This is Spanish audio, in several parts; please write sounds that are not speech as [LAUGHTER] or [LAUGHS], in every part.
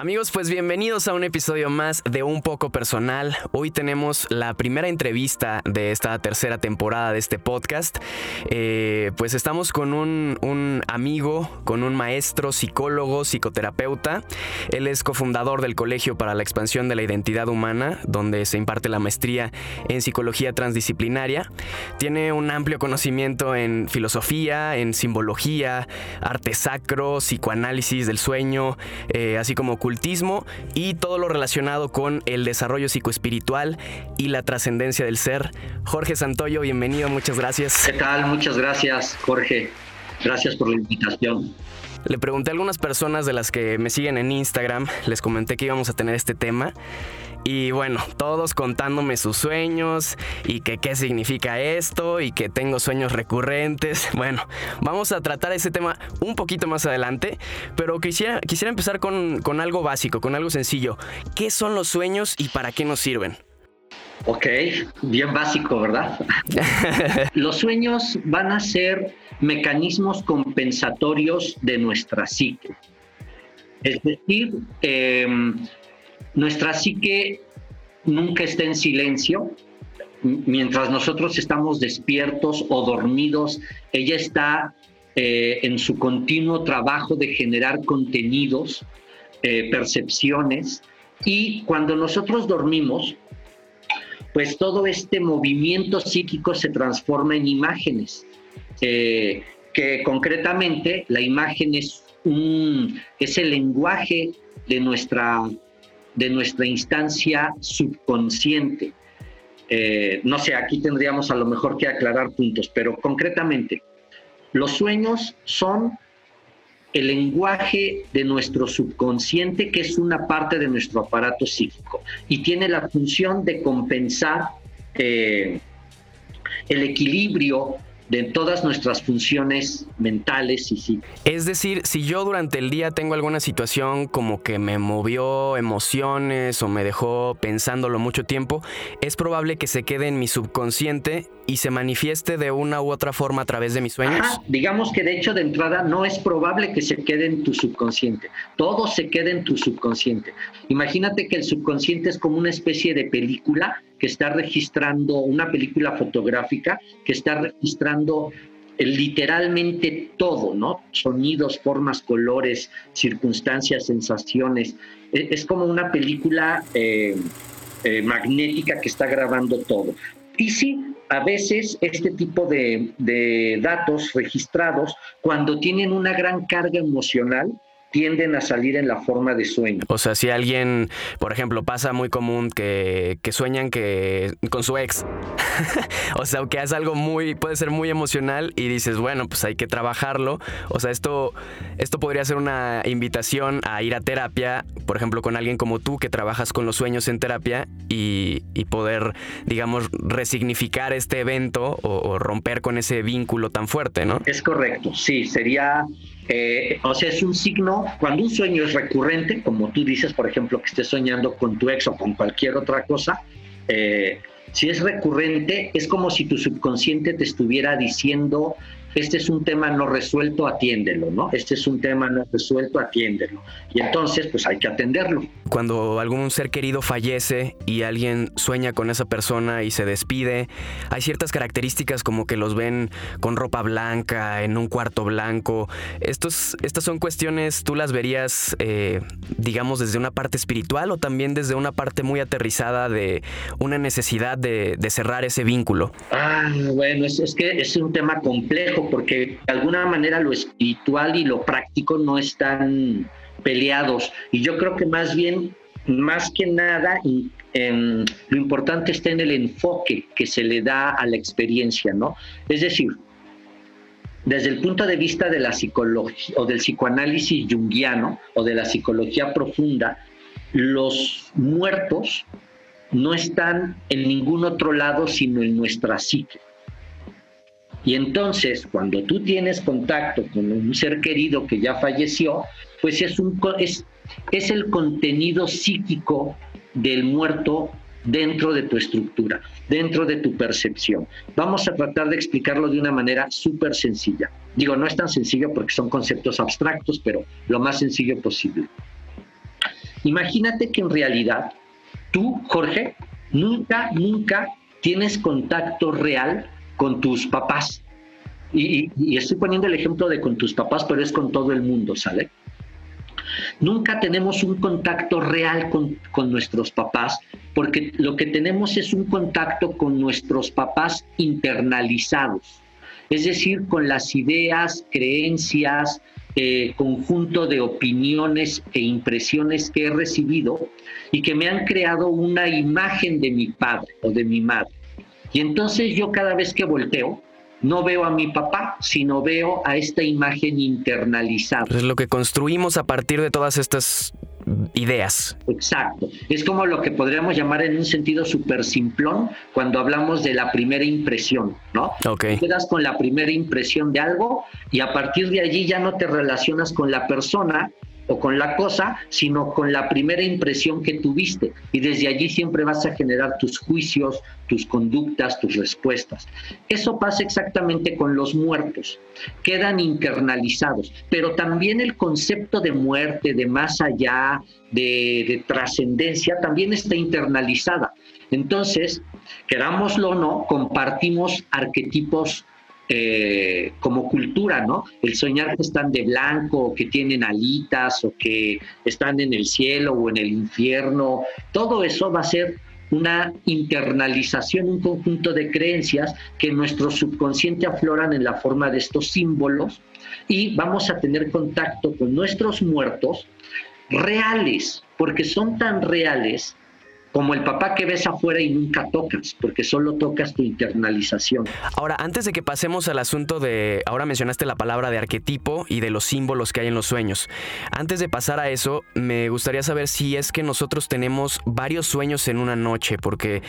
Amigos, pues bienvenidos a un episodio más de Un poco personal. Hoy tenemos la primera entrevista de esta tercera temporada de este podcast. Eh, pues estamos con un, amigo, con un maestro, psicólogo, psicoterapeuta. Él es cofundador del Colegio para la Expansión de la Identidad Humana, donde se imparte la maestría en psicología transdisciplinaria. Tiene un amplio conocimiento en filosofía, en simbología, arte sacro, psicoanálisis del sueño, eh, así como y todo lo relacionado con el desarrollo psicoespiritual y la trascendencia del ser. Jorge Santoyo, bienvenido, muchas gracias. ¿Qué tal? Muchas gracias, Jorge. Gracias por la invitación. Le pregunté a algunas personas de las que me siguen en Instagram, les comenté que íbamos a tener este tema y bueno, todos contándome sus sueños y que qué significa esto y que tengo sueños recurrentes. [LAUGHS] Bueno, vamos a tratar ese tema un poquito más adelante, pero quisiera, quisiera empezar con, con algo básico, con algo sencillo. ¿Qué son los sueños y para qué nos sirven? Ok, bien básico, ¿verdad? [LAUGHS] los sueños van a ser mecanismos compensatorios de nuestra psique. Es decir, eh, nuestra psique nunca está en silencio. Mientras nosotros estamos despiertos o dormidos, ella está eh, en su continuo trabajo de generar contenidos, eh, percepciones, y cuando nosotros dormimos, pues todo este movimiento psíquico se transforma en imágenes, eh, que concretamente la imagen es, un, es el lenguaje de nuestra de nuestra instancia subconsciente. Eh, no sé, aquí tendríamos a lo mejor que aclarar puntos, pero concretamente, los sueños son el lenguaje de nuestro subconsciente, que es una parte de nuestro aparato psíquico, y tiene la función de compensar eh, el equilibrio de todas nuestras funciones mentales y sí. Es decir, si yo durante el día tengo alguna situación como que me movió emociones o me dejó pensándolo mucho tiempo, es probable que se quede en mi subconsciente y se manifieste de una u otra forma a través de mis sueños. digamos que de hecho de entrada no es probable que se quede en tu subconsciente, todo se queda en tu subconsciente. Imagínate que el subconsciente es como una especie de película que está registrando, una película fotográfica que está registrando eh, literalmente todo, ¿no? Sonidos, formas, colores, circunstancias, sensaciones. E, es, como una película eh, eh, magnética que está grabando todo. Y sí, a veces este tipo de, de datos registrados, cuando tienen una gran carga emocional, tienden a salir en la forma de sueño. O sea, si alguien, por ejemplo, pasa muy común que, que sueñan que con su ex, [LAUGHS] o sea, que es algo muy, puede ser muy emocional y dices, bueno, pues hay que trabajarlo. O sea, esto, esto podría ser una invitación a ir a terapia, por ejemplo, con alguien como tú que trabajas con los sueños en terapia y, y poder, digamos, resignificar este evento o, o romper con ese vínculo tan fuerte, ¿no? Es correcto, sí, sería eh, o sea, es un signo, cuando un sueño es recurrente, como tú dices, por ejemplo, que estés soñando con tu ex o con cualquier otra cosa, eh, si es recurrente, es como si tu subconsciente te estuviera diciendo este es un tema no resuelto, atiéndelo, ¿no? Este es un tema no resuelto, atiéndelo. Y entonces, pues hay que atenderlo. Cuando algún ser querido fallece y alguien sueña con esa persona y se despide, hay ciertas características como que los ven con ropa blanca, en un cuarto blanco. Estos, estas son cuestiones, tú las verías, eh, digamos, desde una parte espiritual o también desde una parte muy aterrizada de una necesidad de, cerrar ese vínculo. Ah, bueno, es, es que es un tema complejo porque de alguna manera lo espiritual y lo práctico no están peleados. Y yo creo que más bien, más que nada, lo importante está en el enfoque que se le da a la experiencia, ¿no? Es decir, desde el punto de vista de la psicología o del psicoanálisis junguiano o de la psicología profunda, los muertos no están en ningún otro lado sino en nuestra psique. Y entonces, cuando tú tienes contacto con un ser querido que ya falleció, pues es, un, es, el contenido psíquico del muerto dentro de tu estructura, dentro de tu percepción. Vamos a tratar de explicarlo de una manera súper sencilla. Digo, no es tan sencillo porque son conceptos abstractos, pero lo más sencillo posible. Imagínate que en realidad tú, Jorge, nunca, nunca tienes contacto real con tus papás. Y, estoy poniendo el ejemplo de con tus papás, pero es con todo el mundo, ¿sale? Nunca tenemos un contacto real con, con, nuestros papás, porque lo que tenemos es un contacto con nuestros papás internalizados, es decir, con las ideas, creencias, eh, conjunto de opiniones e impresiones que he recibido y que me han creado una imagen de mi padre o de mi madre. Y entonces yo cada vez que volteo, no veo a mi papá, sino veo a esta imagen internalizada. Es lo que construimos a partir de todas estas ideas. Exacto. Es como lo que podríamos llamar en un sentido súper simplón cuando hablamos de la primera impresión, ¿no? Ok. quedas con la primera impresión de algo y a partir de allí ya no te relacionas con la persona, o con la cosa, sino con la primera impresión que tuviste. Y desde allí siempre vas a generar tus juicios, tus conductas, tus respuestas. Eso pasa exactamente con los muertos. Quedan internalizados. Pero también el concepto de muerte, de más allá, de, de trascendencia, también está internalizada. Entonces, querámoslo o no, compartimos arquetipos eh, como cultura, ¿no? El soñar que están de blanco, o que tienen alitas, o que están en el cielo o en el infierno, todo eso va a ser una internalización, un conjunto de creencias que nuestro subconsciente afloran en la forma de estos símbolos y vamos a tener contacto con nuestros muertos reales, porque son tan reales como el papá que ves afuera y nunca tocas, porque solo tocas tu internalización. Ahora, antes de que pasemos al asunto de, ahora mencionaste la palabra de arquetipo y de los símbolos que hay en los sueños. Antes de pasar a eso, me gustaría saber si es que nosotros tenemos varios sueños en una noche, porque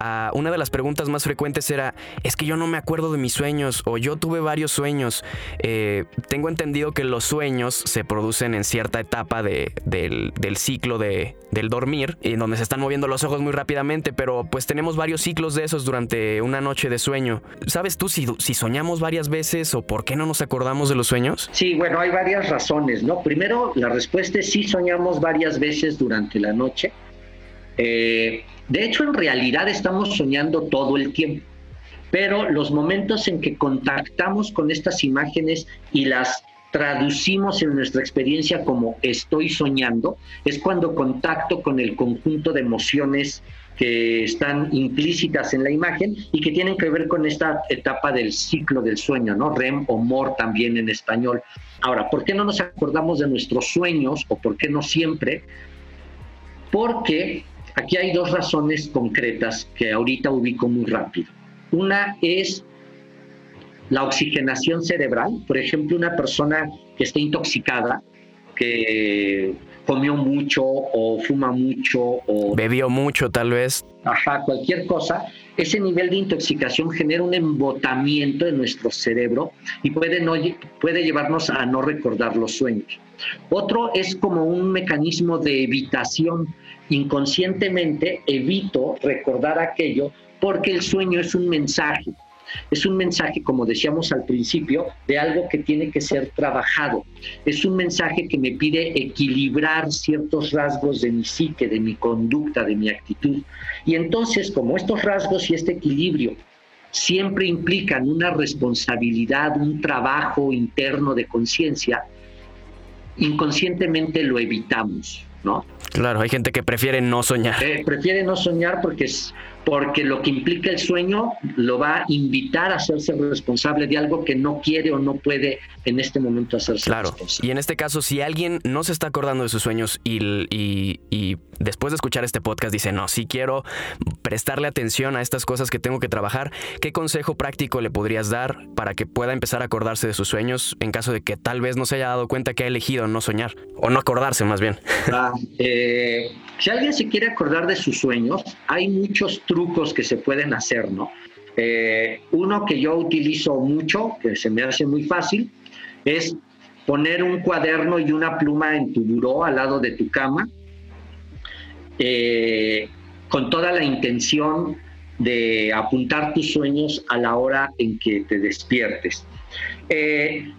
ah, una de las preguntas más frecuentes era, es que yo no me acuerdo de mis sueños o yo tuve varios sueños. Eh, tengo entendido que los sueños se producen en cierta etapa de, del, ciclo de, del dormir, en donde se están moviendo los ojos muy rápidamente, pero pues tenemos varios ciclos de esos durante una noche de sueño. ¿Sabes tú si, si soñamos varias veces o por qué no nos acordamos de los sueños? Sí, bueno, hay varias razones, ¿no? Primero, la respuesta es sí soñamos varias veces durante la noche. Eh, de hecho, en realidad estamos soñando todo el tiempo, pero los momentos en que contactamos con estas imágenes y las traducimos en nuestra experiencia como estoy soñando, es cuando contacto con el conjunto de emociones que están implícitas en la imagen y que tienen que ver con esta etapa del ciclo del sueño, ¿no? REM o MOR también en español. Ahora, ¿por qué no nos acordamos de nuestros sueños o por qué no siempre? Porque aquí hay dos razones concretas que ahorita ubico muy rápido. Una es la oxigenación cerebral, por ejemplo, una persona que está intoxicada, que comió mucho o fuma mucho o bebió mucho tal vez. Ajá, cualquier cosa, ese nivel de intoxicación genera un embotamiento en nuestro cerebro y puede, no, puede llevarnos a no recordar los sueños. Otro es como un mecanismo de evitación. Inconscientemente evito recordar aquello porque el sueño es un mensaje es un mensaje, como decíamos al principio, de algo que tiene que ser trabajado. Es un mensaje que me pide equilibrar ciertos rasgos de mi psique, de mi conducta, de mi actitud. Y entonces, como estos rasgos y este equilibrio siempre implican una responsabilidad, un trabajo interno de conciencia, inconscientemente lo evitamos, ¿no? Claro, hay gente que prefiere no soñar. Eh, prefiere no soñar porque es, porque lo que implica el sueño lo va a invitar a hacerse responsable de algo que no quiere o no puede en este momento hacerse claro. Y en este caso, si alguien no se está acordando de sus sueños y, y, después de escuchar este podcast dice, no, sí quiero prestarle atención a estas cosas que tengo que trabajar, ¿qué consejo práctico le podrías dar para que pueda empezar a acordarse de sus sueños en caso de que tal vez no se haya dado cuenta que ha elegido no soñar o no acordarse más bien? [LAUGHS] Ah, eh, si alguien se quiere acordar de sus sueños, hay muchos trucos que se pueden hacer, ¿no? Eh, uno que yo utilizo mucho, que se me hace muy fácil, es poner un cuaderno y una pluma en tu buró al lado de tu cama, eh, con toda la intención de apuntar tus sueños a la hora en que te despiertes. Eh,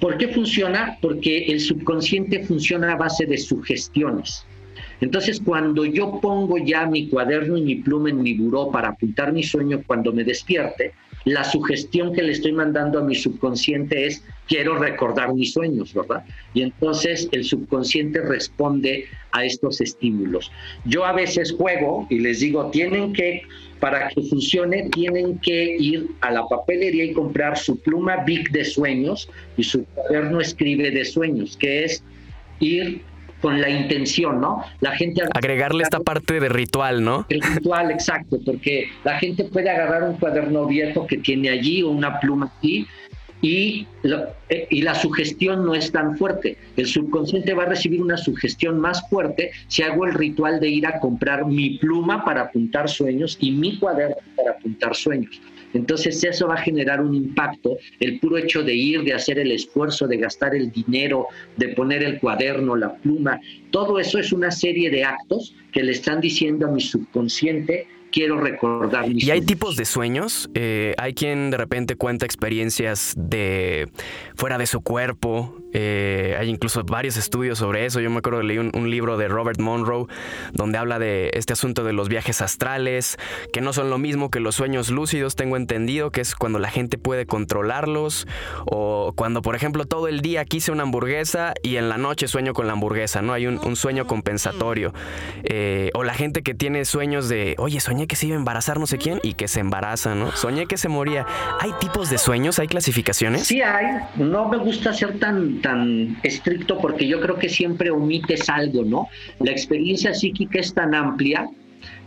¿Por qué funciona? Porque el subconsciente funciona a base de sugestiones. Entonces, cuando yo pongo ya mi cuaderno y mi pluma en mi buró para apuntar mi sueño cuando me despierte, la sugestión que le estoy mandando a mi subconsciente es quiero recordar mis sueños, ¿verdad? Y entonces el subconsciente responde a estos estímulos. Yo a veces juego y les digo, tienen que, para que funcione, tienen que ir a la papelería y comprar su pluma Big de sueños y su cuaderno escribe de sueños, que es ir con la intención, ¿no? La gente... Agregarle esta parte de ritual, ¿no? El ritual, exacto, porque la gente puede agarrar un cuaderno viejo que tiene allí o una pluma aquí y, eh, y la sugestión no es tan fuerte. El subconsciente va a recibir una sugestión más fuerte si hago el ritual de ir a comprar mi pluma para apuntar sueños y mi cuaderno para apuntar sueños. Entonces eso va a generar un impacto, el puro hecho de ir, de hacer el esfuerzo, de gastar el dinero, de poner el cuaderno, la pluma, todo eso es una serie de actos que le están diciendo a mi subconsciente quiero recordar mis ¿Y hay tipos de sueños? Eh, hay quien de repente cuenta experiencias de fuera de su cuerpo, eh, hay incluso varios estudios sobre eso. Yo me acuerdo que leí un, libro de Robert Monroe donde habla de este asunto de los viajes astrales, que no son lo mismo que los sueños lúcidos, tengo entendido, que es cuando la gente puede controlarlos, o cuando, por ejemplo, todo el día quise una hamburguesa y en la noche sueño con la hamburguesa, ¿no? Hay un, sueño compensatorio. Eh, o la gente que tiene sueños de, oye, soñé que se iba a embarazar no sé quién y que se embaraza, ¿no? Soñé que se moría. ¿Hay tipos de sueños? ¿Hay clasificaciones? Sí hay. No me gusta ser tan tan estricto porque yo creo que siempre omites algo, ¿no? La experiencia psíquica es tan amplia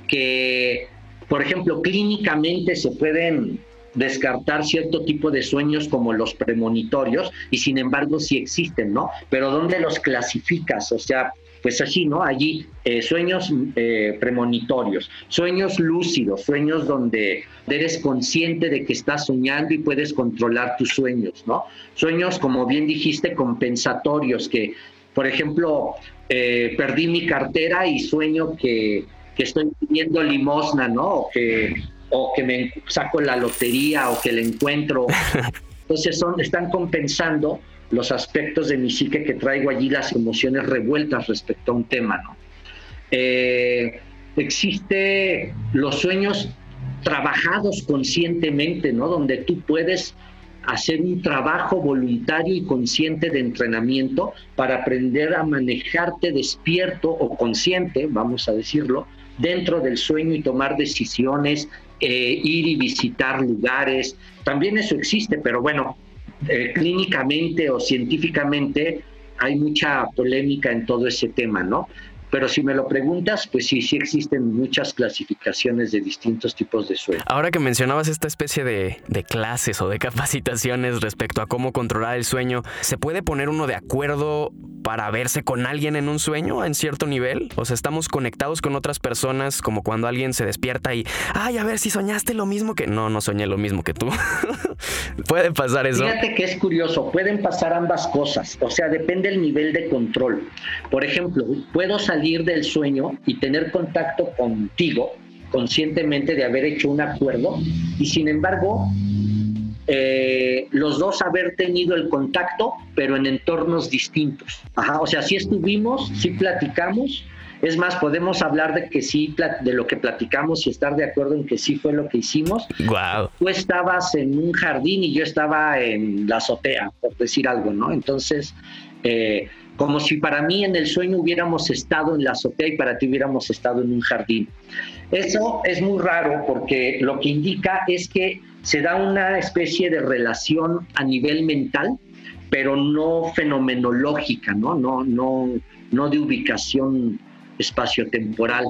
que, por ejemplo, clínicamente se pueden descartar cierto tipo de sueños como los premonitorios y sin embargo sí existen, ¿no? Pero ¿dónde los clasificas? O sea, pues así, ¿no? Allí eh, sueños eh, premonitorios, sueños lúcidos, sueños donde eres consciente de que estás soñando y puedes controlar tus sueños, ¿no? Sueños, como bien dijiste, compensatorios, que, por ejemplo, eh, perdí mi cartera y sueño que, que estoy pidiendo limosna, ¿no? O que, o que me saco la lotería o que la encuentro. [LAUGHS] Entonces son, están compensando los aspectos de mi psique que traigo allí, las emociones revueltas respecto a un tema, ¿no? Eh, existe los sueños trabajados conscientemente, ¿no? Donde tú puedes hacer un trabajo voluntario y consciente de entrenamiento para aprender a manejarte despierto o consciente, vamos a decirlo, dentro del sueño y tomar decisiones, eh, ir y visitar lugares. También eso existe, pero bueno, eh, clínicamente o científicamente hay mucha polémica en todo ese tema, ¿no? Pero si me lo preguntas, pues sí, sí existen muchas clasificaciones de distintos tipos de sueño. Ahora que mencionabas esta especie de, clases o de capacitaciones respecto a cómo controlar el sueño, ¿se puede poner uno de acuerdo para verse con alguien en un sueño en cierto nivel? O sea, estamos conectados con otras personas como cuando alguien se despierta y, ay, a ver si soñaste lo mismo que... No, no soñé lo mismo que tú. [LAUGHS] ¿Puede pasar eso? Fíjate que es curioso, pueden pasar ambas cosas, o sea, depende del nivel de control. Por ejemplo, puedo salir del sueño y tener contacto contigo conscientemente de haber hecho un acuerdo y sin embargo eh, los dos haber tenido el contacto pero en entornos distintos. Ajá, o sea, si estuvimos, si platicamos, es más, podemos hablar de que sí, de lo que platicamos y estar de acuerdo en que sí fue lo que hicimos. Wow. Tú estabas en un jardín y yo estaba en la azotea, por decir algo, ¿no? Entonces, eh, como si para mí en el sueño hubiéramos estado en la azotea y para ti hubiéramos estado en un jardín. Eso es muy raro porque lo que indica es que se da una especie de relación a nivel mental, pero no fenomenológica, ¿no? No, no, no de ubicación espaciotemporal.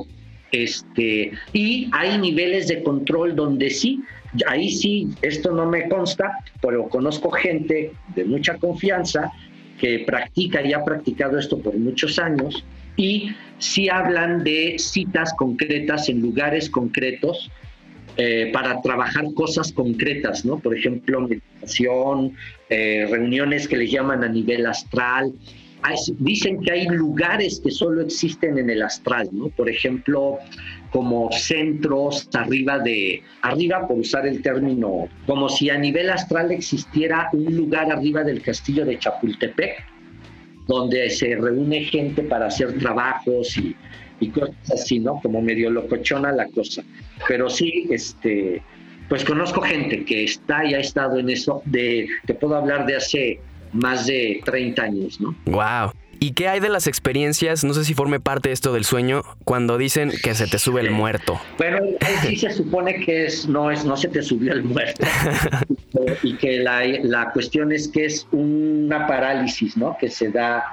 Este, y hay niveles de control donde sí, ahí sí, esto no me consta, pero conozco gente de mucha confianza que practica y ha practicado esto por muchos años y sí hablan de citas concretas en lugares concretos eh, para trabajar cosas concretas, ¿no? Por ejemplo, meditación, eh, reuniones que les llaman a nivel astral. dicen que hay lugares que solo existen en el astral, ¿no? Por ejemplo, como centros arriba de, arriba por usar el término, como si a nivel astral existiera un lugar arriba del castillo de Chapultepec, donde se reúne gente para hacer trabajos y, cosas así, ¿no? Como medio locochona la cosa. Pero sí, este, pues conozco gente que está y ha estado en eso, de, te puedo hablar de hace más de 30 años, ¿no? Wow. ¿Y qué hay de las experiencias? No sé si forme parte de esto del sueño, cuando dicen que se te sube el muerto. Bueno, sí se supone que es, no es, no se te subió el muerto. [LAUGHS] y que la, la, cuestión es que es una parálisis, ¿no? Que se da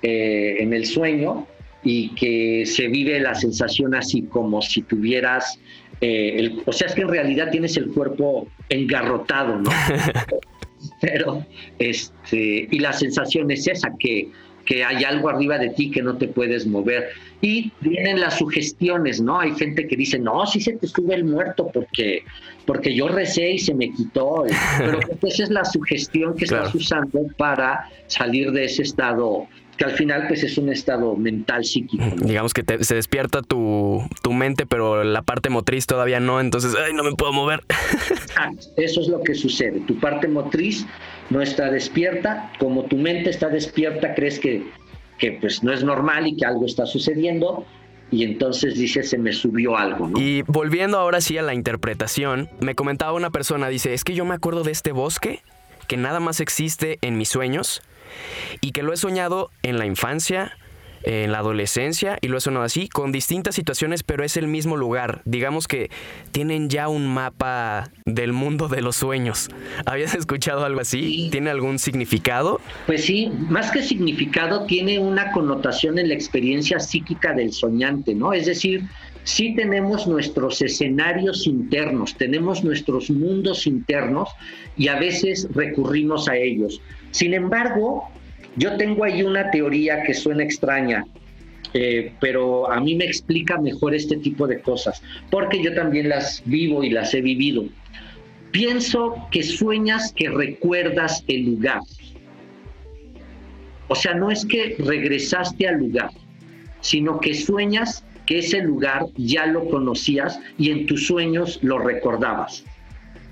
eh, en el sueño y que se vive la sensación así como si tuvieras, eh, el, o sea, es que en realidad tienes el cuerpo engarrotado, ¿no? [LAUGHS] Pero, este, y la sensación es esa, que que hay algo arriba de ti que no te puedes mover. Y vienen las sugestiones, ¿no? Hay gente que dice, no, si se te sube el muerto porque, porque yo recé y se me quitó. [LAUGHS] Pero pues esa es la sugestión que estás usando para salir de ese estado que al final pues es un estado mental psíquico. Digamos que se despierta tu, tu, mente, pero la parte motriz todavía no, entonces, ay, no me puedo mover. [LAUGHS] Ah, eso es lo que sucede. Tu parte motriz no está despierta, como tu mente está despierta, crees que, que pues no es normal y que algo está sucediendo, y entonces dice se me subió algo. Y volviendo ahora sí a la interpretación, me comentaba una persona, dice, es que yo me acuerdo de este bosque que nada más existe en mis sueños y que lo he soñado en la infancia, en la adolescencia y lo he sonado así, con distintas situaciones, pero es el mismo lugar. Digamos que tienen ya un mapa del mundo de los sueños. [LAUGHS] ¿Habías escuchado algo así? ¿Tiene algún significado? Pues sí, más que significado, tiene una connotación en la experiencia psíquica del soñante, ¿no? Es decir, sí tenemos nuestros escenarios internos, tenemos nuestros mundos internos y a veces recurrimos a ellos. Sin embargo, yo tengo ahí una teoría que suena extraña, eh, pero a mí me explica mejor este tipo de cosas, porque yo también las vivo y las he vivido. Pienso que sueñas que recuerdas el lugar. O sea, no es que regresaste al lugar, sino que sueñas que ese lugar ya lo conocías y en tus sueños lo recordabas.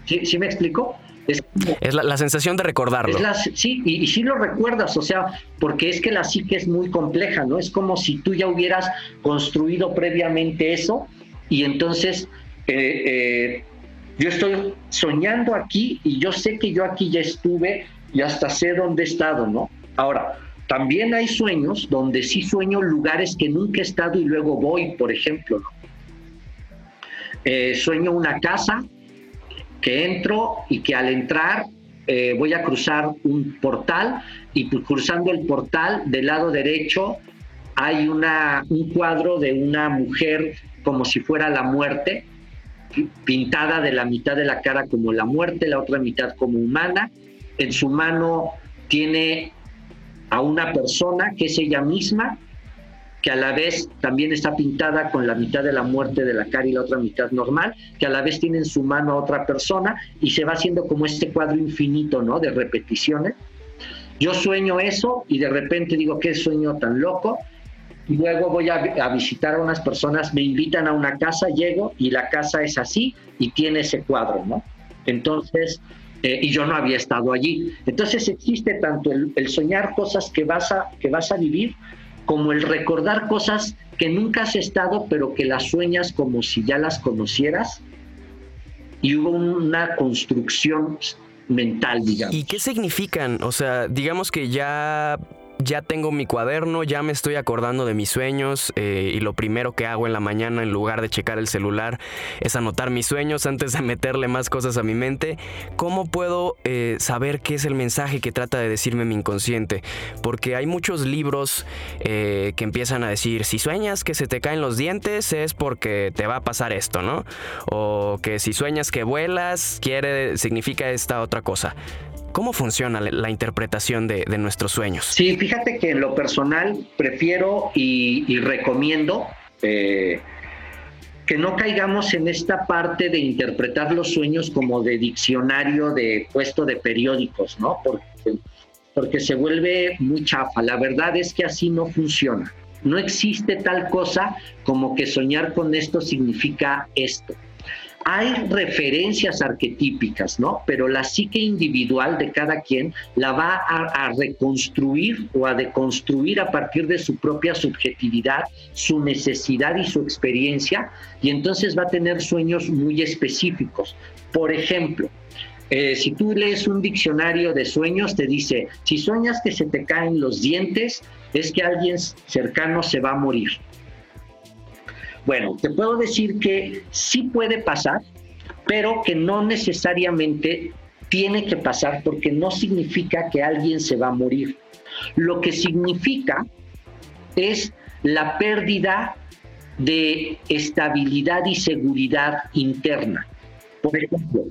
¿Sí, ¿Sí me explico? Es, la, sensación de recordarlo. sí, y, sí lo recuerdas, o sea, porque es que la psique es muy compleja, ¿no? Es como si tú ya hubieras construido previamente eso y entonces eh, eh, yo estoy soñando aquí y yo sé que yo aquí ya estuve y hasta sé dónde he estado, ¿no? Ahora, también hay sueños donde sí sueño lugares que nunca he estado y luego voy, por ejemplo, ¿no? Eh, sueño una casa que entro y que al entrar eh, voy a cruzar un portal y pues, cruzando el portal del lado derecho hay una, un cuadro de una mujer como si fuera la muerte, pintada de la mitad de la cara como la muerte, la otra mitad como humana. En su mano tiene a una persona que es ella misma que a la vez también está pintada con la mitad de la muerte de la cara y la otra mitad normal, que a la vez tiene en su mano a otra persona y se va haciendo como este cuadro infinito, ¿no? De repeticiones. Yo sueño eso y de repente digo, qué sueño tan loco. Luego voy a, visitar a unas personas, me invitan a una casa, llego y la casa es así y tiene ese cuadro, ¿no? Entonces, eh, y yo no había estado allí. Entonces existe tanto el, el soñar cosas que vas, a, que vas a vivir, como el recordar cosas que nunca has estado, pero que las sueñas como si ya las conocieras. Y hubo una construcción mental, digamos. ¿Y qué significan? O sea, digamos que ya ya tengo mi cuaderno, ya me estoy acordando de mis sueños eh, y lo primero que hago en la mañana en lugar de checar el celular es anotar mis sueños antes de meterle más cosas a mi mente. ¿Cómo puedo eh, saber qué es el mensaje que trata de decirme mi inconsciente? Porque hay muchos libros eh, que empiezan a decir, si sueñas que se te caen los dientes es porque te va a pasar esto, ¿no? O que si sueñas que vuelas quiere, significa esta otra cosa. ¿Cómo funciona la interpretación de, nuestros sueños? Sí, fíjate que en lo personal prefiero y, recomiendo eh, que no caigamos en esta parte de interpretar los sueños como de diccionario de puesto de periódicos, ¿no? Porque, porque se vuelve muy chafa. La verdad es que así no funciona. No existe tal cosa como que soñar con esto significa esto. Hay referencias arquetípicas, ¿no? Pero la psique individual de cada quien la va a, reconstruir o a deconstruir a partir de su propia subjetividad, su necesidad y su experiencia, y entonces va a tener sueños muy específicos. Por ejemplo, eh, si tú lees un diccionario de sueños, te dice, si sueñas que se te caen los dientes, es que alguien cercano se va a morir. Bueno, te puedo decir que sí puede pasar, pero que no necesariamente tiene que pasar porque no significa que alguien se va a morir. Lo que significa es la pérdida de estabilidad y seguridad interna. Por ejemplo,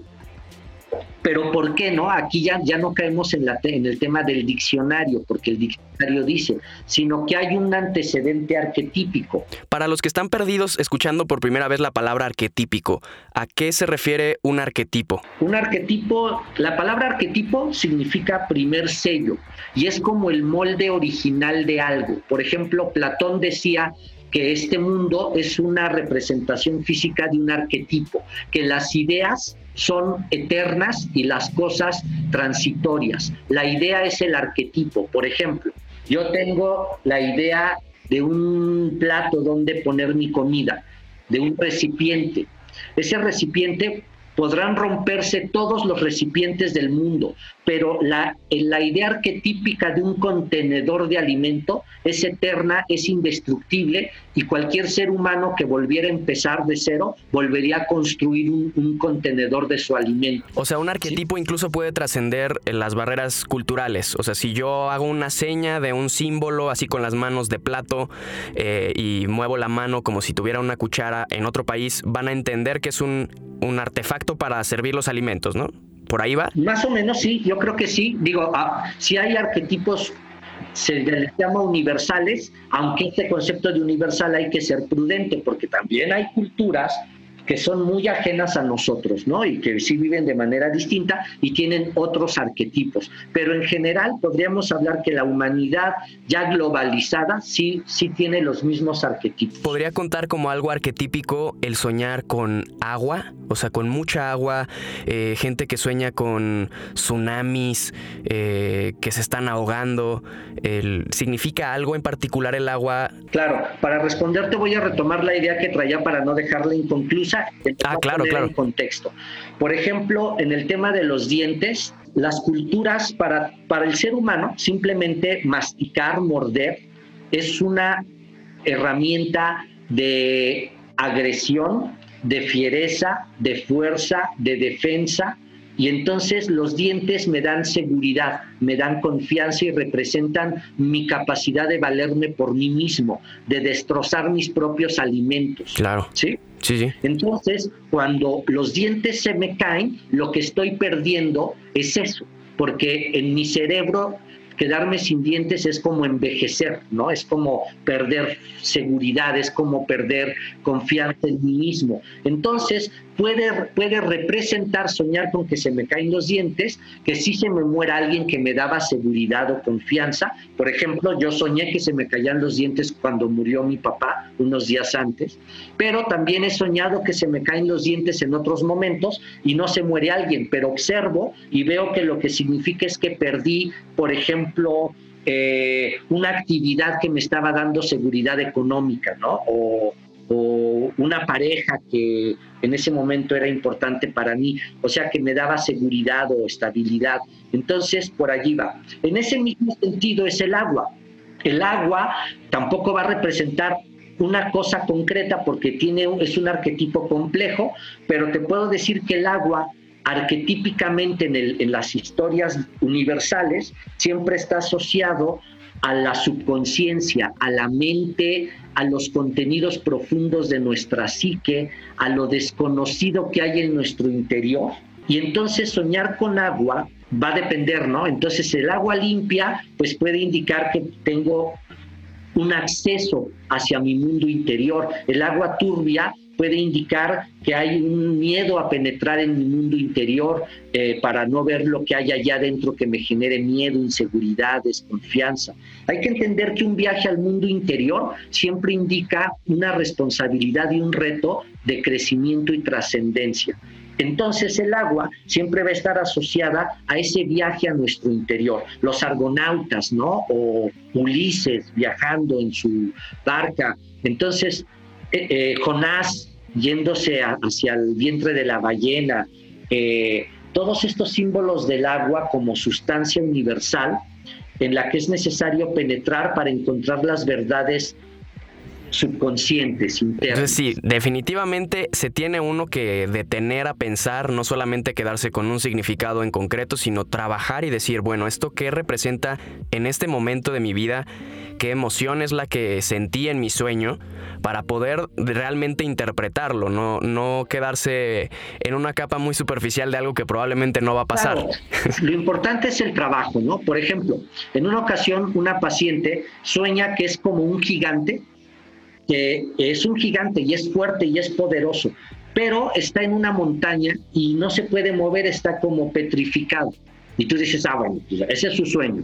pero ¿por qué no? Aquí ya, ya no caemos en, la, en el tema del diccionario, porque el diccionario dice, sino que hay un antecedente arquetípico. Para los que están perdidos escuchando por primera vez la palabra arquetípico, ¿a qué se refiere un arquetipo? Un arquetipo, la palabra arquetipo significa primer sello y es como el molde original de algo. Por ejemplo, Platón decía que este mundo es una representación física de un arquetipo, que las ideas son eternas y las cosas transitorias. La idea es el arquetipo. Por ejemplo, yo tengo la idea de un plato donde poner mi comida, de un recipiente. Ese recipiente podrán romperse todos los recipientes del mundo, pero la, la idea arquetípica de un contenedor de alimento es eterna, es indestructible y cualquier ser humano que volviera a empezar de cero volvería a construir un, contenedor de su alimento. O sea, un arquetipo incluso puede trascender las barreras culturales. O sea, si yo hago una seña de un símbolo así con las manos de plato eh, y muevo la mano como si tuviera una cuchara en otro país, van a entender que es un, un artefacto para servir los alimentos, ¿no? ¿Por ahí va? Más o menos sí, yo creo que sí. Digo, ah, si hay arquetipos se les llama universales, aunque este concepto de universal hay que ser prudente, porque también hay culturas que son muy ajenas a nosotros, ¿no? Y que sí viven de manera distinta y tienen otros arquetipos. Pero en general podríamos hablar que la humanidad ya globalizada sí, sí tiene los mismos arquetipos. ¿Podría contar como algo arquetípico el soñar con agua? O sea, con mucha agua, eh, gente que sueña con tsunamis, eh, que se están ahogando. ¿Significa algo en particular el agua? Claro, para responderte voy a retomar la idea que traía para no dejarla inconclusa ah, claro, claro. En contexto. Por ejemplo, en el tema de los dientes, las culturas para, para el ser humano, simplemente masticar, morder, es una herramienta de agresión, de fiereza, de fuerza, de defensa, y entonces los dientes me dan seguridad, me dan confianza y representan mi capacidad de valerme por mí mismo, de destrozar mis propios alimentos. Claro. ¿Sí? Sí, sí. Entonces, cuando los dientes se me caen, lo que estoy perdiendo es eso, porque en mi cerebro quedarme sin dientes es como envejecer, ¿no? Es como perder seguridad, es como perder confianza en mí mismo. Entonces, puede, puede representar soñar con que se me caen los dientes, que si se me muera alguien que me daba seguridad o confianza. Por ejemplo, yo soñé que se me caían los dientes cuando murió mi papá unos días antes, pero también he soñado que se me caen los dientes en otros momentos y no se muere alguien, pero observo y veo que lo que significa es que perdí, por ejemplo, eh, una actividad que me estaba dando seguridad económica, ¿no? Una pareja que en ese momento era importante para mí, o sea, que me daba seguridad o estabilidad. Entonces, por allí va. En ese mismo sentido es el agua. El agua tampoco va a representar una cosa concreta porque tiene, es un arquetipo complejo, pero te puedo decir que el agua arquetípicamente en, las historias universales siempre está asociado a la subconsciencia, a la mente, a los contenidos profundos de nuestra psique, a lo desconocido que hay en nuestro interior. Y entonces soñar con agua va a depender, ¿no? Entonces el agua limpia pues puede indicar que tengo un acceso hacia mi mundo interior. El agua turbia puede indicar que hay un miedo a penetrar en mi mundo interior eh, para no ver lo que hay allá adentro que me genere miedo, inseguridad, desconfianza. Hay que entender que un viaje al mundo interior siempre indica una responsabilidad y un reto de crecimiento y trascendencia. Entonces el agua siempre va a estar asociada a ese viaje a nuestro interior. Los argonautas, ¿no? O Ulises viajando en su barca. Entonces, eh, eh, Jonás yéndose hacia el vientre de la ballena. Eh, todos estos símbolos del agua como sustancia universal en la que es necesario penetrar para encontrar las verdades subconscientes, internos. Entonces sí, definitivamente se tiene uno que detener a pensar, no solamente quedarse con un significado en concreto, sino trabajar y decir, bueno, ¿esto qué representa en este momento de mi vida? ¿Qué emoción es la que sentí en mi sueño? Para poder realmente interpretarlo, no, no quedarse en una capa muy superficial de algo que probablemente no va a pasar. Lo importante es el trabajo, ¿no? Por ejemplo, en una ocasión una paciente sueña que es como un gigante que es un gigante y es fuerte y es poderoso, pero está en una montaña y no se puede mover, está como petrificado. Y tú dices, ah, bueno, pues, ese es su sueño.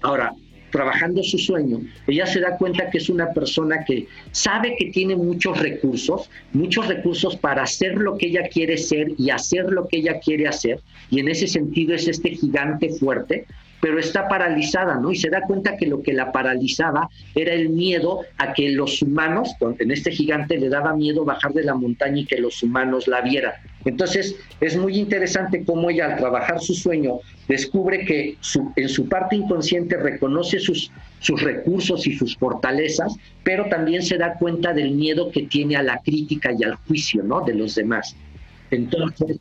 Ahora, trabajando su sueño, ella se da cuenta que es una persona que sabe que tiene muchos recursos, muchos recursos para hacer lo que ella quiere ser y hacer lo que ella quiere hacer, y en ese sentido es este gigante fuerte, pero está paralizada, ¿no? Y se da cuenta que lo que la paralizaba era el miedo a que los humanos, en este gigante le daba miedo bajar de la montaña y que los humanos la vieran. Entonces, es muy interesante cómo ella al trabajar su sueño descubre que en su parte inconsciente reconoce sus, sus recursos y sus fortalezas, pero también se da cuenta del miedo que tiene a la crítica y al juicio, ¿no? De los demás. Entonces,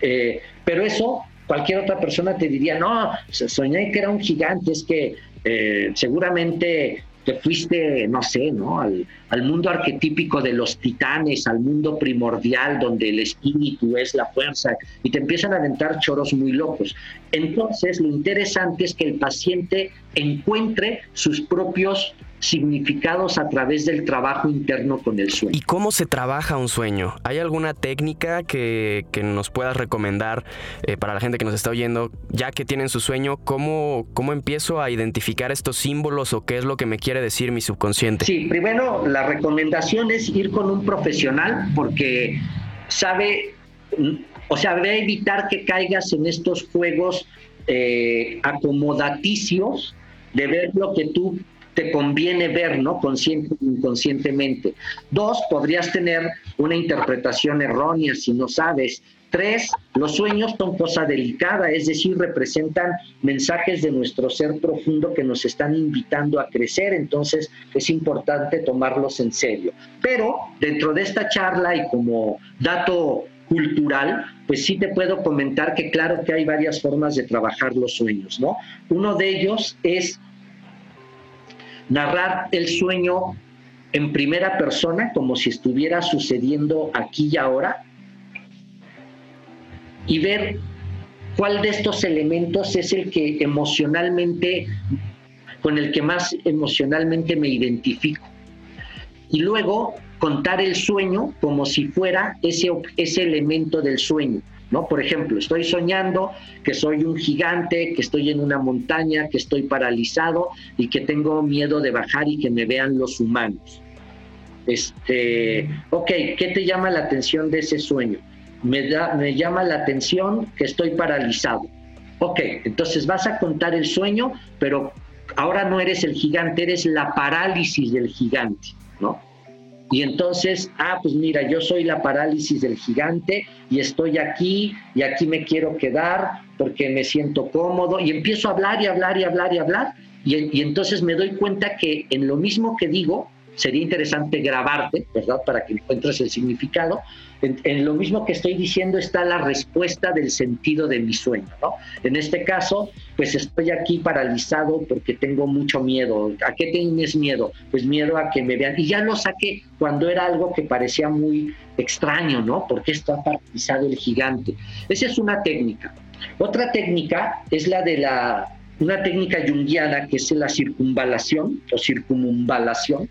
eh, pero eso cualquier otra persona te diría, no, soñé que era un gigante, es que eh, seguramente te fuiste, no sé, ¿no? Al, al, mundo arquetípico de los titanes, al mundo primordial donde el espíritu es la fuerza, y te empiezan a aventar choros muy locos. Entonces, lo interesante es que el paciente encuentre sus propios significados a través del trabajo interno con el sueño. ¿Y cómo se trabaja un sueño? ¿Hay alguna técnica que, nos puedas recomendar eh, para la gente que nos está oyendo, ya que tienen su sueño? ¿cómo, ¿Cómo empiezo a identificar estos símbolos o qué es lo que me quiere decir mi subconsciente? Sí, primero la recomendación es ir con un profesional porque sabe, o sea, debe evitar que caigas en estos juegos eh, acomodaticios de ver lo que tú te conviene ver, ¿no? Consciente inconscientemente. Dos, podrías tener una interpretación errónea si no sabes. Tres, los sueños son cosa delicada, es decir, representan mensajes de nuestro ser profundo que nos están invitando a crecer, entonces es importante tomarlos en serio. Pero dentro de esta charla y como dato cultural, pues sí te puedo comentar que claro que hay varias formas de trabajar los sueños, ¿no? Uno de ellos es narrar el sueño en primera persona, como si estuviera sucediendo aquí y ahora, y ver cuál de estos elementos es el que emocionalmente, con el que más emocionalmente me identifico. Y luego contar el sueño como si fuera ese, ese elemento del sueño. ¿no? Por ejemplo, estoy soñando que soy un gigante, que estoy en una montaña, que estoy paralizado y que tengo miedo de bajar y que me vean los humanos. Este, ok, ¿qué te llama la atención de ese sueño? Me, da, me llama la atención que estoy paralizado. Ok, entonces vas a contar el sueño, pero ahora no eres el gigante, eres la parálisis del gigante, ¿no? Y entonces, ah, pues mira, yo soy la parálisis del gigante y estoy aquí y aquí me quiero quedar porque me siento cómodo y empiezo a hablar y hablar y hablar y hablar y, y entonces me doy cuenta que en lo mismo que digo, sería interesante grabarte, ¿verdad? Para que encuentres el significado. En, lo mismo que estoy diciendo está la respuesta del sentido de mi sueño, ¿no? En este caso, pues estoy aquí paralizado porque tengo mucho miedo. ¿A qué tienes miedo? Pues miedo a que me vean. Y ya lo saqué cuando era algo que parecía muy extraño, ¿no? Porque está paralizado el gigante. Esa es una técnica. Otra técnica es la de la una técnica junguiana que es la circunvalación o circunvalación,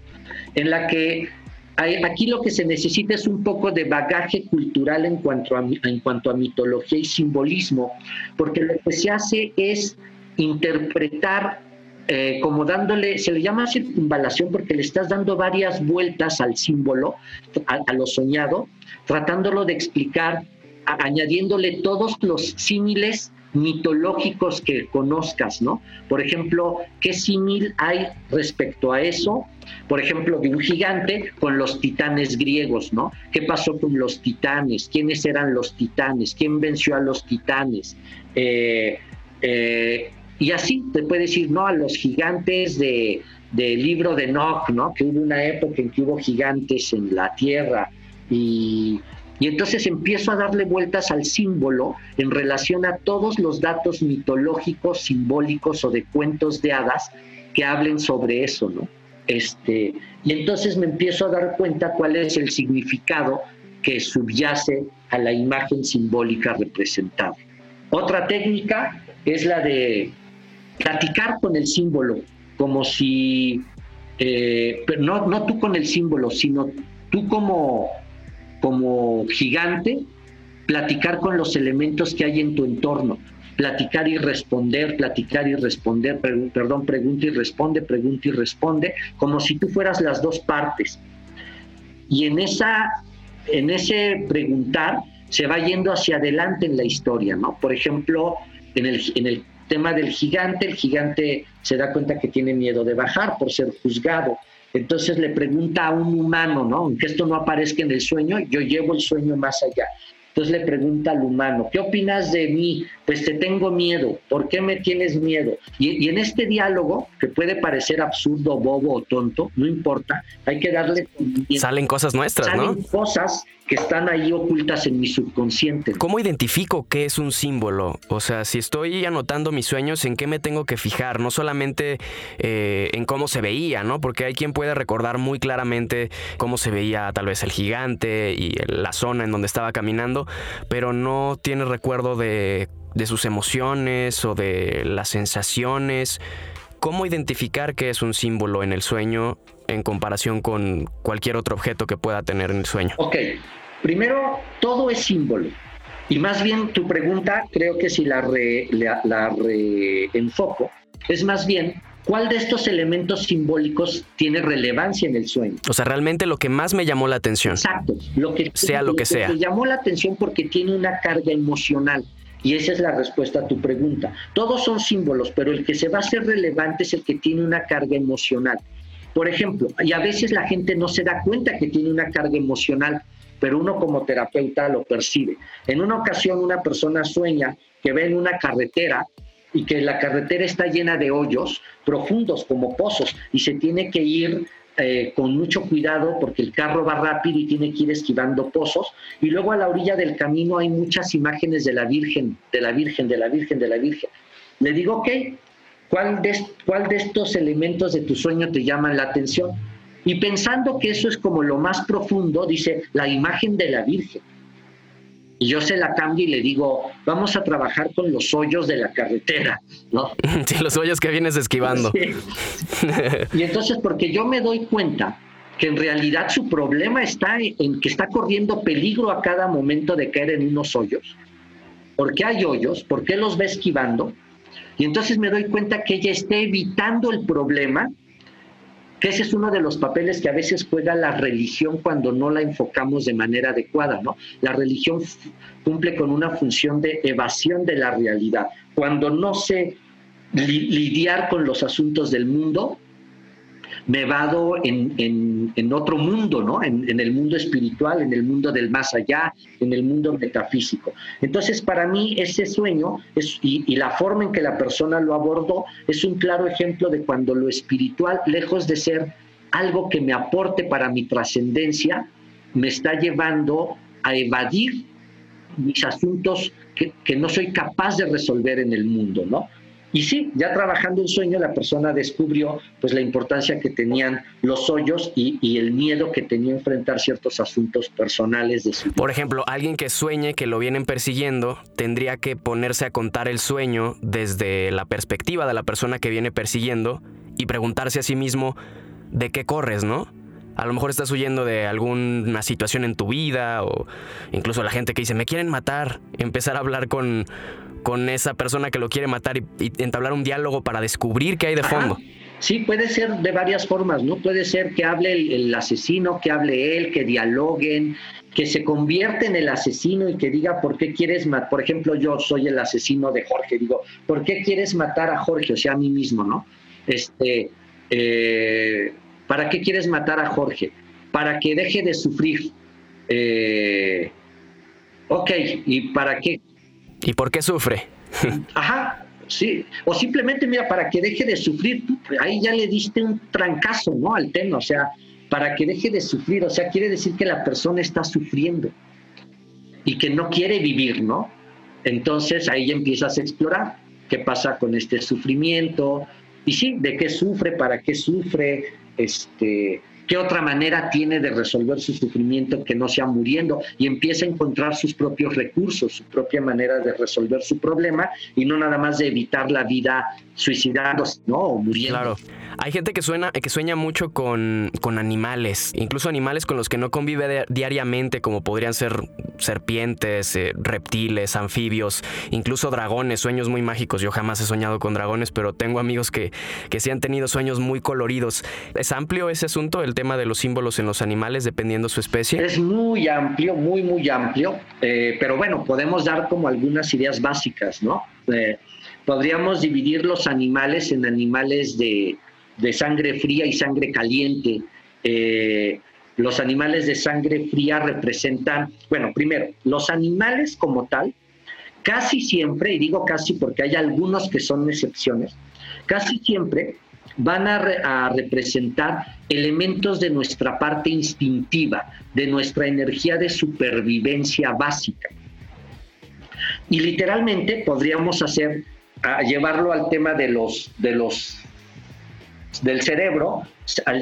en la que aquí lo que se necesita es un poco de bagaje cultural en cuanto a, en cuanto a mitología y simbolismo, porque lo que se hace es interpretar eh, como dándole, se le llama circunvalación porque le estás dando varias vueltas al símbolo, a, lo soñado, tratándolo de explicar, añadiéndole todos los símiles mitológicos que conozcas, ¿no? Por ejemplo, ¿qué símil hay respecto a eso? Por ejemplo, de un gigante con los titanes griegos, ¿no? ¿Qué pasó con los titanes? ¿Quiénes eran los titanes? ¿Quién venció a los titanes? Eh, eh, y así te puede decir, ¿no? A los gigantes de, del libro de Enoch, ¿no? Que hubo una época en que hubo gigantes en la tierra y, y entonces empiezo a darle vueltas al símbolo en relación a todos los datos mitológicos, simbólicos o de cuentos de hadas que hablen sobre eso, ¿no? Este, y entonces me empiezo a dar cuenta cuál es el significado que subyace a la imagen simbólica representada. Otra técnica es la de platicar con el símbolo, como si, eh, pero no, no tú con el símbolo, sino tú como, como gigante, platicar con los elementos que hay en tu entorno, platicar y responder, platicar y responder, perdón, pregunta y responde, pregunta y responde, como si tú fueras las dos partes. Y en, esa, en ese preguntar se va yendo hacia adelante en la historia, ¿no? Por ejemplo, en el, en el tema del gigante, el gigante se da cuenta que tiene miedo de bajar por ser juzgado. Entonces le pregunta a un humano, ¿no? Aunque esto no aparezca en el sueño, yo llevo el sueño más allá. Entonces le pregunta al humano, ¿qué opinas de mí? Pues te tengo miedo, ¿por qué me tienes miedo? Y, en este diálogo, que puede parecer absurdo, bobo o tonto, no importa, hay que darle... Salen cosas nuestras, Salen ¿no? cosas que están ahí ocultas en mi subconsciente. ¿Cómo identifico qué es un símbolo? O sea, si estoy anotando mis sueños, ¿en qué me tengo que fijar? No solamente eh, en cómo se veía, ¿no? Porque hay quien puede recordar muy claramente cómo se veía tal vez el gigante y la zona en donde estaba caminando, pero no tiene recuerdo de, de sus emociones o de las sensaciones. ¿Cómo identificar qué es un símbolo en el sueño en comparación con cualquier otro objeto que pueda tener en el sueño? Ok, primero, todo es símbolo. Y más bien tu pregunta, creo que si la, la, reenfoco, es más bien, ¿cuál de estos elementos simbólicos tiene relevancia en el sueño? O sea, realmente lo que más me llamó la atención. Exacto, lo que sea lo que, sea. Me llamó la atención porque tiene una carga emocional. Y esa es la respuesta a tu pregunta. Todos son símbolos, pero el que se va a hacer relevante es el que tiene una carga emocional. Por ejemplo, y a veces la gente no se da cuenta que tiene una carga emocional, pero uno como terapeuta lo percibe. En una ocasión una persona sueña que ve en una carretera y que la carretera está llena de hoyos profundos como pozos y se tiene que ir eh, con mucho cuidado porque el carro va rápido y tiene que ir esquivando pozos. Y luego a la orilla del camino hay muchas imágenes de la Virgen, de la Virgen, de la Virgen, de la Virgen. Le digo, ok, ¿Cuál de, ¿Cuál de estos elementos de tu sueño te llaman la atención? Y pensando que eso es como lo más profundo, dice la imagen de la Virgen. Y yo se la cambio y le digo, vamos a trabajar con los hoyos de la carretera, ¿no? [LAUGHS] Sí, los hoyos que vienes esquivando. [LAUGHS] Y entonces, porque yo me doy cuenta que en realidad su problema está en que está corriendo peligro a cada momento de caer en unos hoyos. ¿Por qué hay hoyos? ¿Por qué los va esquivando? Y entonces me doy cuenta que ella está evitando el problema, que ese es uno de los papeles que a veces juega la religión cuando no la enfocamos de manera adecuada, ¿no? La religión cumple con una función de evasión de la realidad. Cuando no sé lidiar con los asuntos del mundo, me vado en, en, otro mundo, ¿no? En, el mundo espiritual, en el mundo del más allá, en el mundo metafísico. Entonces, para mí, ese sueño es, y, y la forma en que la persona lo abordó es un claro ejemplo de cuando lo espiritual, lejos de ser algo que me aporte para mi trascendencia, me está llevando a evadir mis asuntos que, que, no soy capaz de resolver en el mundo, ¿no? Y sí, ya trabajando en sueño, la persona descubrió pues la importancia que tenían los hoyos y, el miedo que tenía enfrentar ciertos asuntos personales de su vida. Por ejemplo, alguien que sueñe que lo vienen persiguiendo tendría que ponerse a contar el sueño desde la perspectiva de la persona que viene persiguiendo y preguntarse a sí mismo de qué corres, ¿no? A lo mejor estás huyendo de alguna situación en tu vida o incluso la gente que dice, me quieren matar. Empezar a hablar con, con esa persona que lo quiere matar y, entablar un diálogo para descubrir qué hay de fondo. Sí, puede ser de varias formas, ¿no? Puede ser que hable el, asesino, que hable él, que dialoguen, que se convierta en el asesino y que diga por qué quieres matar. Por ejemplo, yo soy el asesino de Jorge, digo, ¿por qué quieres matar a Jorge? O sea, a mí mismo, ¿no? Este, eh, ¿Para qué quieres matar a Jorge? Para que deje de sufrir. Eh, ok, ¿y para qué? ¿Y por qué sufre? Ajá, sí. O simplemente, mira, para que deje de sufrir, ahí ya le diste un trancazo, ¿no? Al tema, o sea, para que deje de sufrir, o sea, quiere decir que la persona está sufriendo y que no quiere vivir, ¿no? Entonces ahí empiezas a explorar qué pasa con este sufrimiento, y sí, de qué sufre, para qué sufre, este, ¿Qué otra manera tiene de resolver su sufrimiento que no sea muriendo? Y empieza a encontrar sus propios recursos, su propia manera de resolver su problema y no nada más de evitar la vida suicidándose, ¿no? O muriendo. Claro. Hay gente que, suena, que sueña mucho con, con animales, incluso animales con los que no convive diariamente, como podrían ser serpientes, eh, reptiles, anfibios, incluso dragones, sueños muy mágicos. Yo jamás he soñado con dragones, pero tengo amigos que, que sí han tenido sueños muy coloridos. ¿Es amplio ese asunto, el tema de los símbolos en los animales, dependiendo su especie? Es muy amplio, muy, muy amplio, eh, pero bueno, podemos dar como algunas ideas básicas, ¿no? Eh, podríamos dividir los animales en animales de de sangre fría y sangre caliente. Eh, los animales de sangre fría representan, bueno, primero, los animales como tal, casi siempre, y digo casi porque hay algunos que son excepciones, casi siempre van a, representar elementos de nuestra parte instintiva, de nuestra energía de supervivencia básica. Y literalmente podríamos hacer, a llevarlo al tema de los, de los del cerebro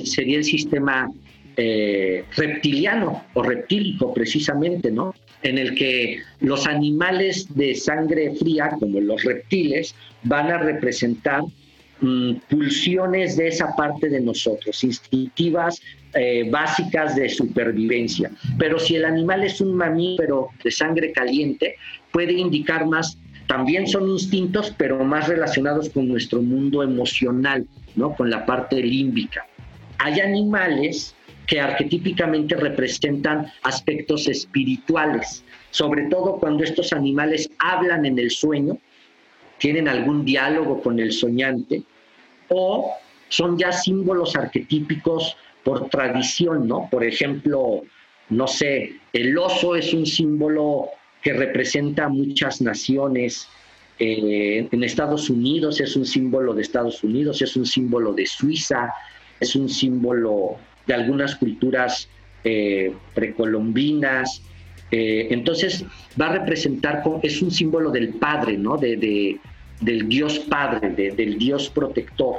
sería el sistema eh, reptiliano o reptílico precisamente, ¿no? En el que los animales de sangre fría, como los reptiles, van a representar mm, pulsiones de esa parte de nosotros, instintivas, eh, básicas de supervivencia. Pero si el animal es un mamífero de sangre caliente, puede indicar más también son instintos, pero más relacionados con nuestro mundo emocional, ¿no? Con la parte límbica. Hay animales que arquetípicamente representan aspectos espirituales, sobre todo cuando estos animales hablan en el sueño, tienen algún diálogo con el soñante, o son ya símbolos arquetípicos por tradición, ¿no? Por ejemplo, no sé, el oso es un símbolo que representa muchas naciones. Eh, en Estados Unidos es un símbolo de Estados Unidos, es un símbolo de Suiza, es un símbolo de algunas culturas eh, precolombinas. Eh, entonces va a representar, es un símbolo del Padre, ¿no? De, del Dios Padre, del Dios protector.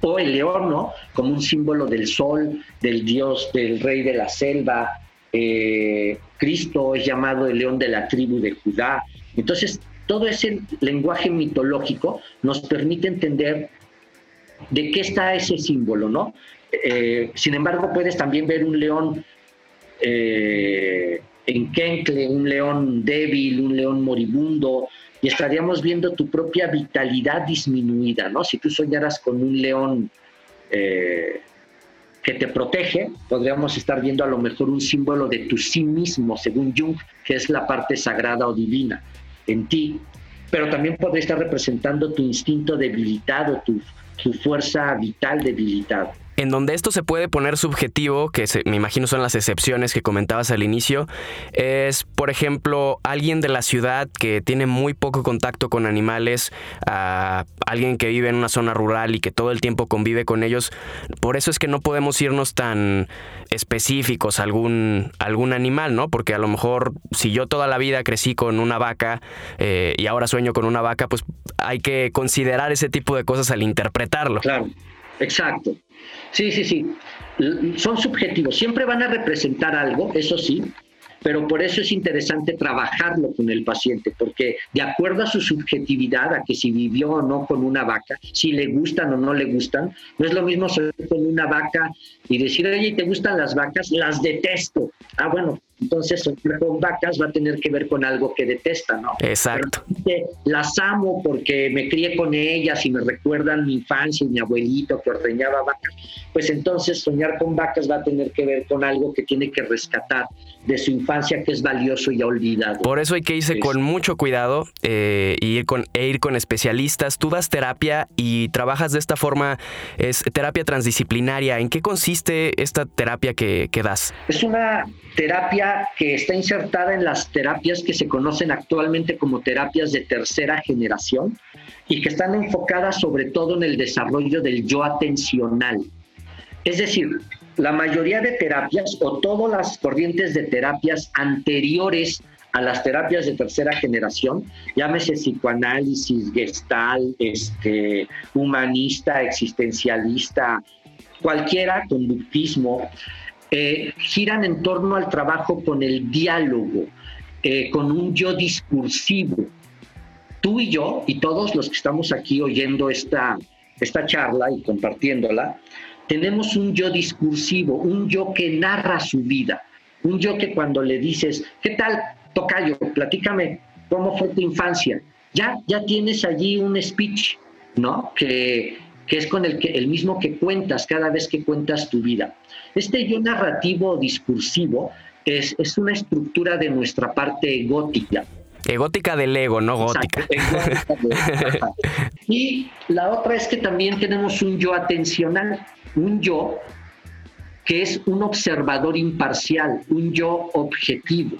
O el león, ¿no? Como un símbolo del sol, del Dios, del Rey de la selva, Cristo es llamado el león de la tribu de Judá. Entonces, todo ese lenguaje mitológico nos permite entender de qué está ese símbolo, ¿no? Eh, sin embargo, puedes también ver un león eh, en Kenkle, un león débil, un león moribundo, y estaríamos viendo tu propia vitalidad disminuida, ¿no? Si tú soñaras con un león que te protege, podríamos estar viendo a lo mejor un símbolo de tu sí mismo, según Jung, que es la parte sagrada o divina en ti, pero también podría estar representando tu instinto debilitado, tu, tu fuerza vital debilitada. En donde esto se puede poner subjetivo, que me imagino son las excepciones que comentabas al inicio, es, por ejemplo, alguien de la ciudad que tiene muy poco contacto con animales, alguien que vive en una zona rural y que todo el tiempo convive con ellos. Por eso es que no podemos irnos tan específicos a algún, algún animal, ¿no? Porque a lo mejor si yo toda la vida crecí con una vaca eh, y ahora sueño con una vaca, pues hay que considerar ese tipo de cosas al interpretarlo. Claro, exacto. Sí, sí, sí. Son subjetivos. Siempre van a representar algo, eso sí, pero por eso es interesante trabajarlo con el paciente, porque de acuerdo a su subjetividad, a que si vivió o no con una vaca, si le gustan o no le gustan, no es lo mismo ser con una vaca y decir, oye, ¿te gustan las vacas? Las detesto. Ah, bueno, entonces, con vacas va a tener que ver con algo que detesta, ¿no? Exacto. las amo porque me crié con ellas y me recuerdan mi infancia y mi abuelito que ordeñaba vacas. Pues entonces soñar con vacas va a tener que ver con algo que tiene que rescatar de su infancia que es valioso y olvidado. Por eso hay que irse con mucho cuidado eh, y ir con, e ir con especialistas. Tú das terapia y trabajas de esta forma, es terapia transdisciplinaria. ¿En qué consiste esta terapia que, que das? Es una terapia que está insertada en las terapias que se conocen actualmente como terapias de tercera generación y que están enfocadas sobre todo en el desarrollo del yo atencional. Es decir, la mayoría de terapias o todas las corrientes de terapias anteriores a las terapias de tercera generación, llámese psicoanálisis, gestal, este, humanista, existencialista, cualquiera, conductismo, eh, giran en torno al trabajo con el diálogo, eh, con un yo discursivo. Tú y yo, y todos los que estamos aquí oyendo esta, esta charla y compartiéndola, tenemos un yo discursivo, un yo que narra su vida, un yo que cuando le dices, ¿qué tal, Tocayo? Platícame, ¿cómo fue tu infancia? Ya, ya tienes allí un speech, ¿no? Que, que es con el, que, el mismo que cuentas cada vez que cuentas tu vida. Este yo narrativo discursivo es, es una estructura de nuestra parte egótica. Egótica del ego, no gótica. y la otra es que también tenemos un yo atencional, un yo que es un observador imparcial, un yo objetivo.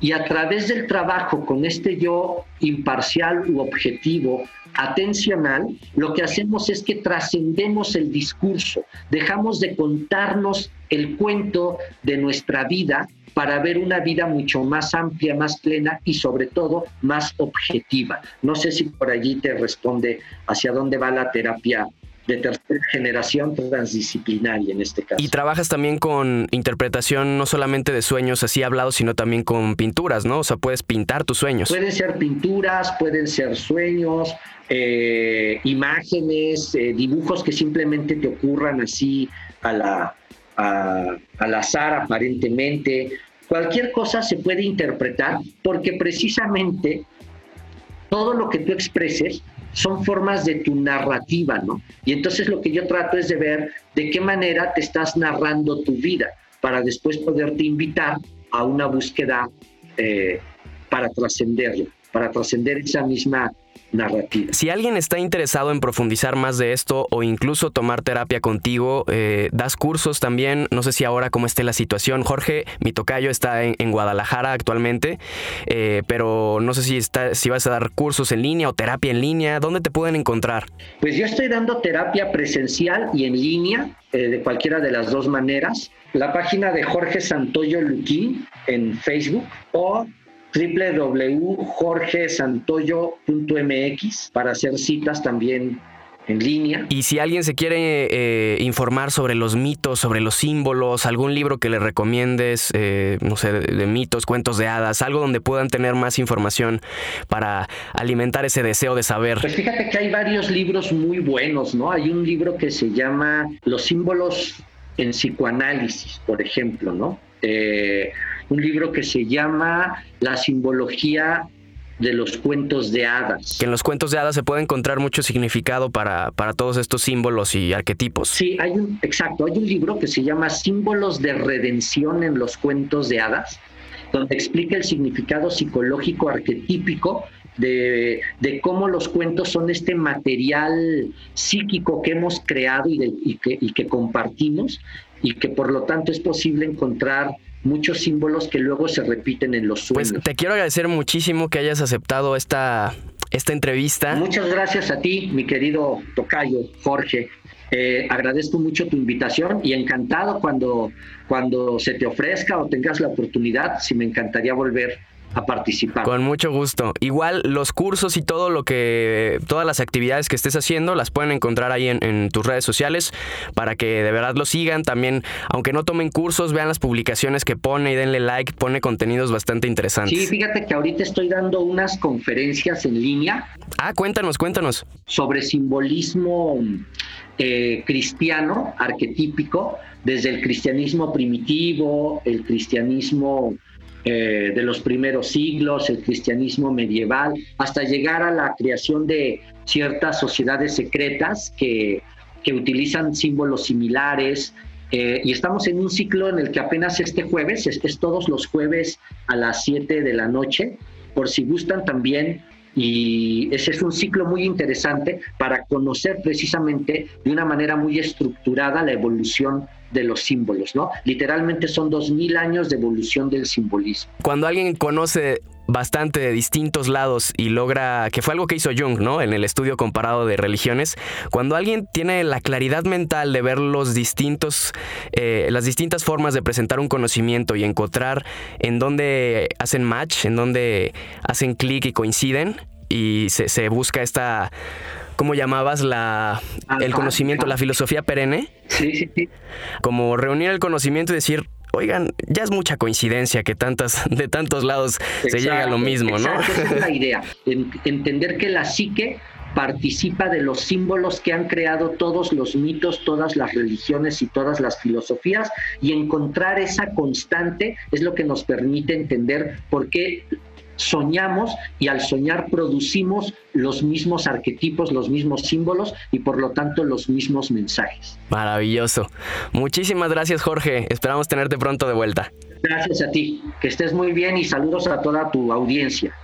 Y a través del trabajo con este yo imparcial u objetivo, atencional, lo que hacemos es que trascendemos el discurso, dejamos de contarnos el cuento de nuestra vida para ver una vida mucho más amplia, más plena y sobre todo más objetiva. No sé si por allí te responde hacia dónde va la terapia de tercera generación transdisciplinaria en este caso. Y trabajas también con interpretación no solamente de sueños así hablados, sino también con pinturas, ¿no? O sea, puedes pintar tus sueños. Pueden ser pinturas, pueden ser sueños, eh, imágenes, eh, dibujos que simplemente te ocurran así a la, al azar aparentemente. Cualquier cosa se puede interpretar porque precisamente todo lo que tú expreses son formas de tu narrativa, ¿no? Y entonces lo que yo trato es de ver de qué manera te estás narrando tu vida para después poderte invitar a una búsqueda eh, para trascenderlo, para trascender esa misma narrativa. Si alguien está interesado en profundizar más de esto o incluso tomar terapia contigo, eh, das cursos también, no sé si ahora cómo esté la situación. Jorge, mi tocayo está en, Guadalajara actualmente, eh, pero no sé si, está, si vas a dar cursos en línea o terapia en línea, ¿dónde te pueden encontrar? Pues yo estoy dando terapia presencial y en línea, eh, de cualquiera de las dos maneras. La página de Jorge Santoyo Luquín en Facebook o www.jorgesantoyo.mx para hacer citas también en línea. Y si alguien se quiere eh, informar sobre los mitos, sobre los símbolos, algún libro que le recomiendes, eh, no sé, de, mitos, cuentos de hadas, algo donde puedan tener más información para alimentar ese deseo de saber. Pues fíjate que hay varios libros muy buenos, ¿no? Hay un libro que se llama Los símbolos en psicoanálisis, por ejemplo, ¿no? Eh, un libro que se llama La simbología de los cuentos de hadas. Que en los cuentos de hadas se puede encontrar mucho significado para, para todos estos símbolos y arquetipos. Sí, hay un, exacto, hay un libro que se llama Símbolos de redención en los cuentos de hadas, donde explica el significado psicológico arquetípico de, de, cómo los cuentos son este material psíquico que hemos creado y, que, y que compartimos y que por lo tanto es posible encontrar muchos símbolos que luego se repiten en los pues, sueños. Pues te quiero agradecer muchísimo que hayas aceptado esta, esta entrevista. Muchas gracias a ti, mi querido Tocayo, Jorge. Eh, agradezco mucho tu invitación y encantado cuando, cuando se te ofrezca o tengas la oportunidad, si me encantaría volver a participar. Con mucho gusto. Igual los cursos y todo lo que, todas las actividades que estés haciendo las pueden encontrar ahí en, tus redes sociales para que de verdad lo sigan. También, aunque no tomen cursos, vean las publicaciones que pone y denle like, pone contenidos bastante interesantes. Sí, fíjate que ahorita estoy dando unas conferencias en línea. Ah, cuéntanos, cuéntanos. Sobre simbolismo eh, cristiano, arquetípico, desde el cristianismo primitivo, el cristianismo eh, de los primeros siglos, el cristianismo medieval, hasta llegar a la creación de ciertas sociedades secretas que, utilizan símbolos similares. Eh, y estamos en un ciclo en el que apenas este jueves, es, es todos los jueves a las 7 de la noche, por si gustan también y ese es un ciclo muy interesante para conocer precisamente de una manera muy estructurada la evolución de los símbolos, ¿no? Literalmente son dos mil años de evolución del simbolismo. Cuando alguien conoce bastante de distintos lados y logra, que fue algo que hizo Jung, ¿no? En el estudio comparado de religiones, cuando alguien tiene la claridad mental de ver los distintos, eh, las distintas formas de presentar un conocimiento y encontrar en dónde hacen match, en dónde hacen clic y coinciden, y se, se busca esta ¿cómo llamabas la, el conocimiento, la filosofía perenne? Sí, sí, sí. Como reunir el conocimiento y decir, oigan, ya es mucha coincidencia que tantas, de tantos lados se llega a lo mismo, ¿no? Esa es la idea, [LAUGHS] entender que la psique participa de los símbolos que han creado todos los mitos, todas las religiones y todas las filosofías y encontrar esa constante es lo que nos permite entender por qué soñamos y al soñar producimos los mismos arquetipos, los mismos símbolos y por lo tanto los mismos mensajes. Maravilloso. Muchísimas gracias Jorge. Esperamos tenerte pronto de vuelta. Gracias a ti. Que estés muy bien y saludos a toda tu audiencia.